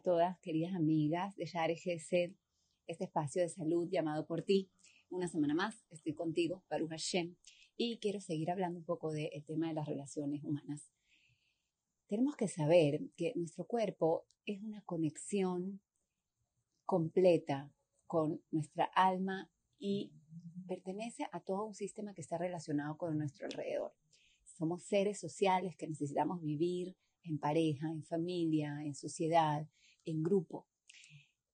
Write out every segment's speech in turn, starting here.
todas, queridas amigas de Share Gesed, este espacio de salud llamado por ti. Una semana más estoy contigo, Baruch Hashem, y quiero seguir hablando un poco del tema de las relaciones humanas. Tenemos que saber que nuestro cuerpo es una conexión completa con nuestra alma y pertenece a todo un sistema que está relacionado con nuestro alrededor. Somos seres sociales que necesitamos vivir en pareja, en familia, en sociedad, en grupo.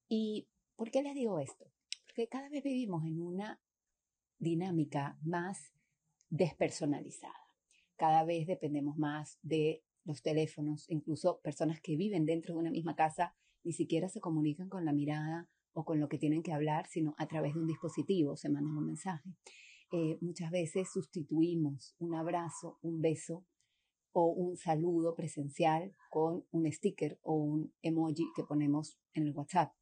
¿Y por qué les digo esto? Porque cada vez vivimos en una dinámica más despersonalizada. Cada vez dependemos más de los teléfonos, incluso personas que viven dentro de una misma casa ni siquiera se comunican con la mirada o con lo que tienen que hablar, sino a través de un dispositivo, se mandan un mensaje. Eh, muchas veces sustituimos un abrazo, un beso o un saludo presencial con un sticker o un emoji que ponemos en el WhatsApp.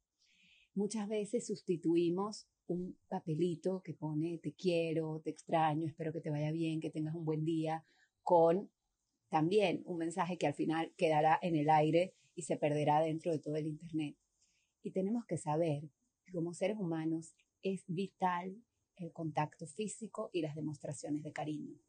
Muchas veces sustituimos un papelito que pone te quiero, te extraño, espero que te vaya bien, que tengas un buen día, con también un mensaje que al final quedará en el aire y se perderá dentro de todo el Internet. Y tenemos que saber que como seres humanos es vital el contacto físico y las demostraciones de cariño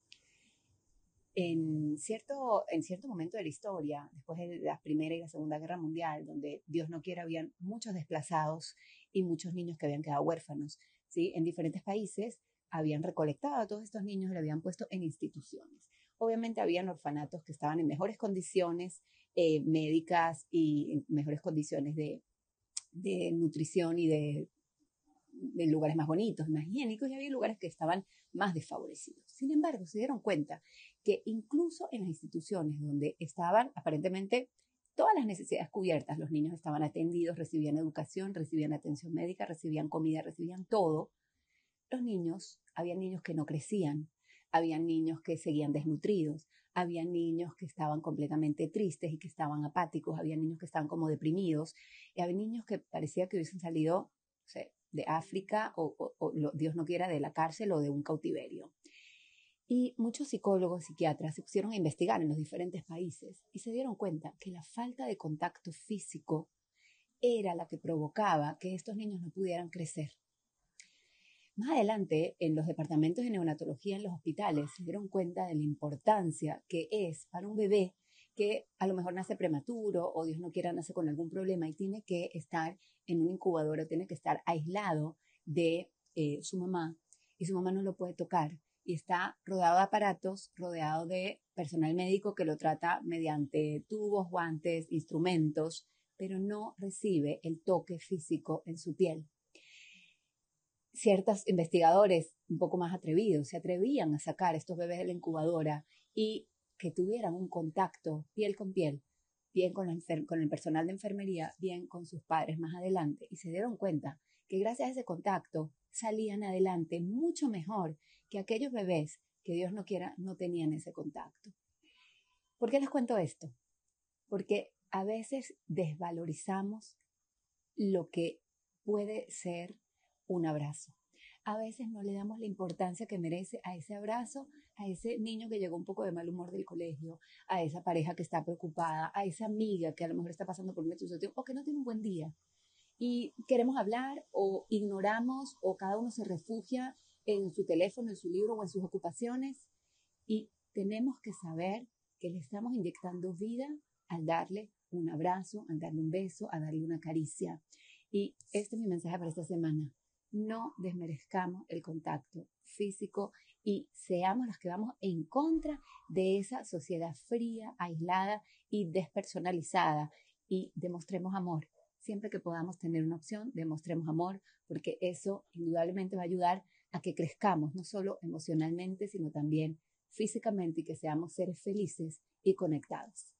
en cierto, en cierto momento de la historia, después de la Primera y la Segunda Guerra Mundial, donde Dios no quiera, habían muchos desplazados y muchos niños que habían quedado huérfanos, ¿sí? En diferentes países habían recolectado a todos estos niños y los habían puesto en instituciones. Obviamente habían orfanatos que estaban en mejores condiciones eh, médicas y en mejores condiciones de, de nutrición y de en lugares más bonitos, más higiénicos, y había lugares que estaban más desfavorecidos. Sin embargo, se dieron cuenta que incluso en las instituciones donde estaban aparentemente todas las necesidades cubiertas, los niños estaban atendidos, recibían educación, recibían atención médica, recibían comida, recibían todo, los niños, había niños que no crecían, había niños que seguían desnutridos, había niños que estaban completamente tristes y que estaban apáticos, había niños que estaban como deprimidos, y había niños que parecía que hubiesen salido de África o, Dios no quiera, de la cárcel o de un cautiverio. Y muchos psicólogos, psiquiatras se pusieron a investigar en los diferentes países y se dieron cuenta que la falta de contacto físico era la que provocaba que estos niños no pudieran crecer. Más adelante, en los departamentos de neonatología en los hospitales, se dieron cuenta de la importancia que es para un bebé que a lo mejor nace prematuro o Dios no quiera nace con algún problema y tiene que estar en un incubador tiene que estar aislado de eh, su mamá y su mamá no lo puede tocar y está rodeado de aparatos, rodeado de personal médico que lo trata mediante tubos, guantes, instrumentos, pero no recibe el toque físico en su piel. Ciertos investigadores un poco más atrevidos se atrevían a sacar estos bebés de la incubadora y que tuvieran un contacto piel con piel, bien con, el personal de enfermería, bien con sus padres más adelante, y se dieron cuenta que gracias a ese contacto salían adelante mucho mejor que aquellos bebés que Dios no quiera no tenían ese contacto. ¿Por qué les cuento esto? Porque a veces desvalorizamos lo que puede ser un abrazo a veces no le damos la importancia que merece a ese abrazo, a ese niño que llegó un poco de mal humor del colegio, a esa pareja que está preocupada, a esa amiga que a lo mejor está pasando por una situación o que no tiene un buen día. Y queremos hablar o ignoramos o cada uno se refugia en su teléfono, en su libro o en sus ocupaciones. Y tenemos que saber que le estamos inyectando vida al darle un abrazo, al darle un beso, a darle una caricia. Y este es mi mensaje para esta semana no desmerezcamos el contacto físico y seamos los que vamos en contra de esa sociedad fría, aislada y despersonalizada y demostremos amor. Siempre que podamos tener una opción, demostremos amor, porque eso indudablemente va a ayudar a que crezcamos, no solo emocionalmente, sino también físicamente y que seamos seres felices y conectados.